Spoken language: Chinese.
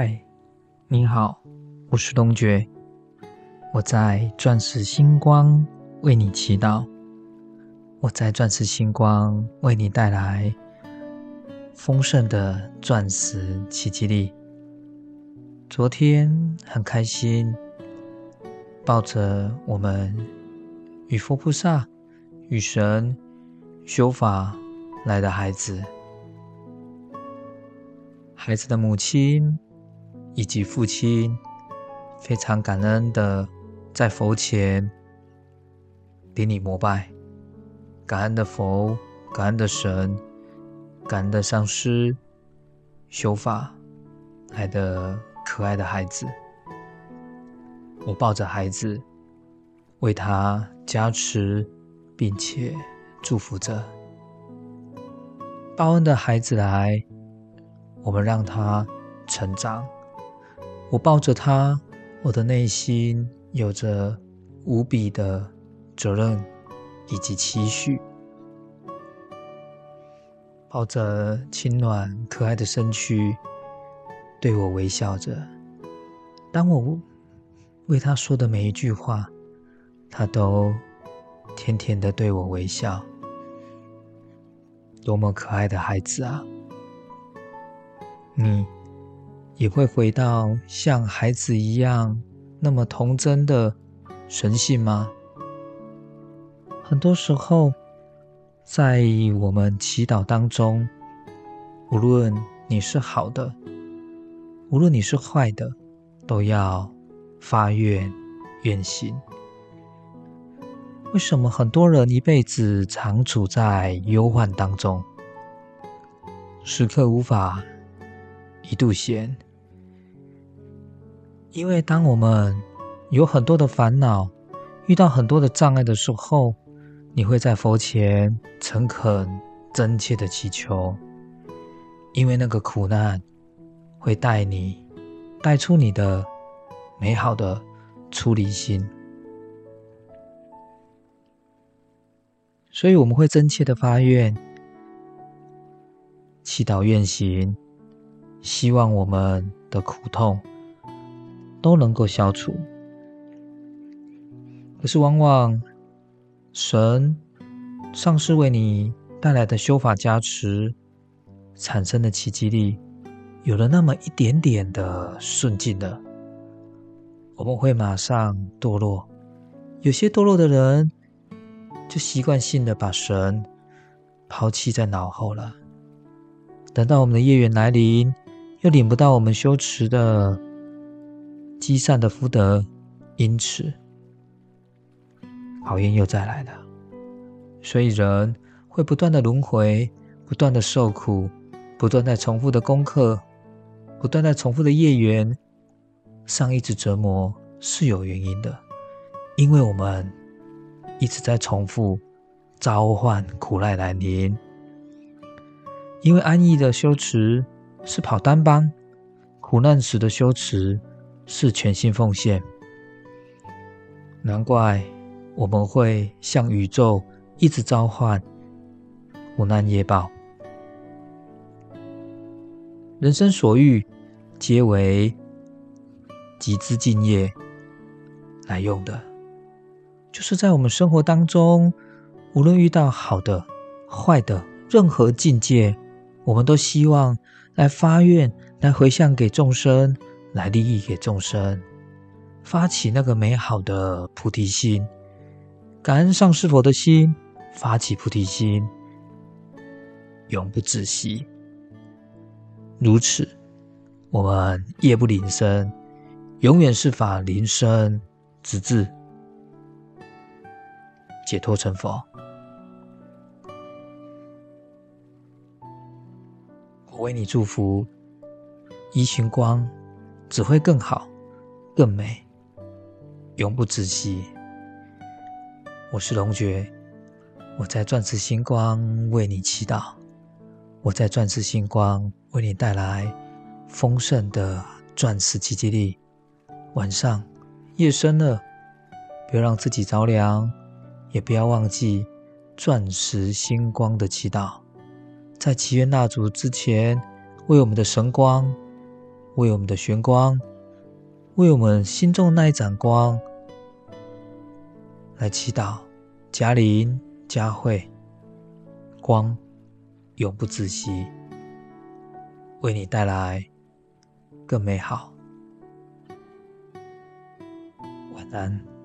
嗨，你好，我是东觉，我在钻石星光为你祈祷，我在钻石星光为你带来丰盛的钻石奇迹力。昨天很开心，抱着我们与佛菩萨、与神修法来的孩子，孩子的母亲。以及父亲非常感恩的在佛前顶礼膜拜，感恩的佛，感恩的神，感恩的上师，修法来的可爱的孩子，我抱着孩子，为他加持，并且祝福着。报恩的孩子来，我们让他成长。我抱着他，我的内心有着无比的责任以及期许。抱着轻暖可爱的身躯，对我微笑着。当我为他说的每一句话，他都甜甜的对我微笑。多么可爱的孩子啊！你。也会回到像孩子一样那么童真的神性吗？很多时候，在我们祈祷当中，无论你是好的，无论你是坏的，都要发愿愿行。为什么很多人一辈子常处在忧患当中，时刻无法一度闲？因为当我们有很多的烦恼，遇到很多的障碍的时候，你会在佛前诚恳、真切的祈求，因为那个苦难会带你带出你的美好的出离心，所以我们会真切的发愿、祈祷、愿行，希望我们的苦痛。都能够消除，可是往往神上师为你带来的修法加持产生的奇迹力，有了那么一点点的顺境的，我们会马上堕落。有些堕落的人，就习惯性的把神抛弃在脑后了。等到我们的业缘来临，又领不到我们修持的。积善的福德，因此好运又再来了。所以人会不断的轮回，不断的受苦，不断在重复的功课，不断在重复的业缘上一直折磨，是有原因的。因为我们一直在重复召唤苦难来临。因为安逸的修持是跑单班，苦难时的修持。是全心奉献，难怪我们会向宇宙一直召唤苦难业报。人生所欲，皆为集资敬业来用的。就是在我们生活当中，无论遇到好的、坏的，任何境界，我们都希望来发愿，来回向给众生。来利益给众生，发起那个美好的菩提心，感恩上师佛的心，发起菩提心，永不止息。如此，我们夜不临生，永远是法临生，直至解脱成佛。我为你祝福，一群光。只会更好、更美，永不止息。我是龙爵，我在钻石星光为你祈祷，我在钻石星光为你带来丰盛的钻石奇迹力。晚上夜深了，不要让自己着凉，也不要忘记钻石星光的祈祷。在祈愿蜡烛之前，为我们的神光。为我们的玄光，为我们心中那一盏光来祈祷。嘉玲、佳慧，光永不窒息，为你带来更美好。晚安。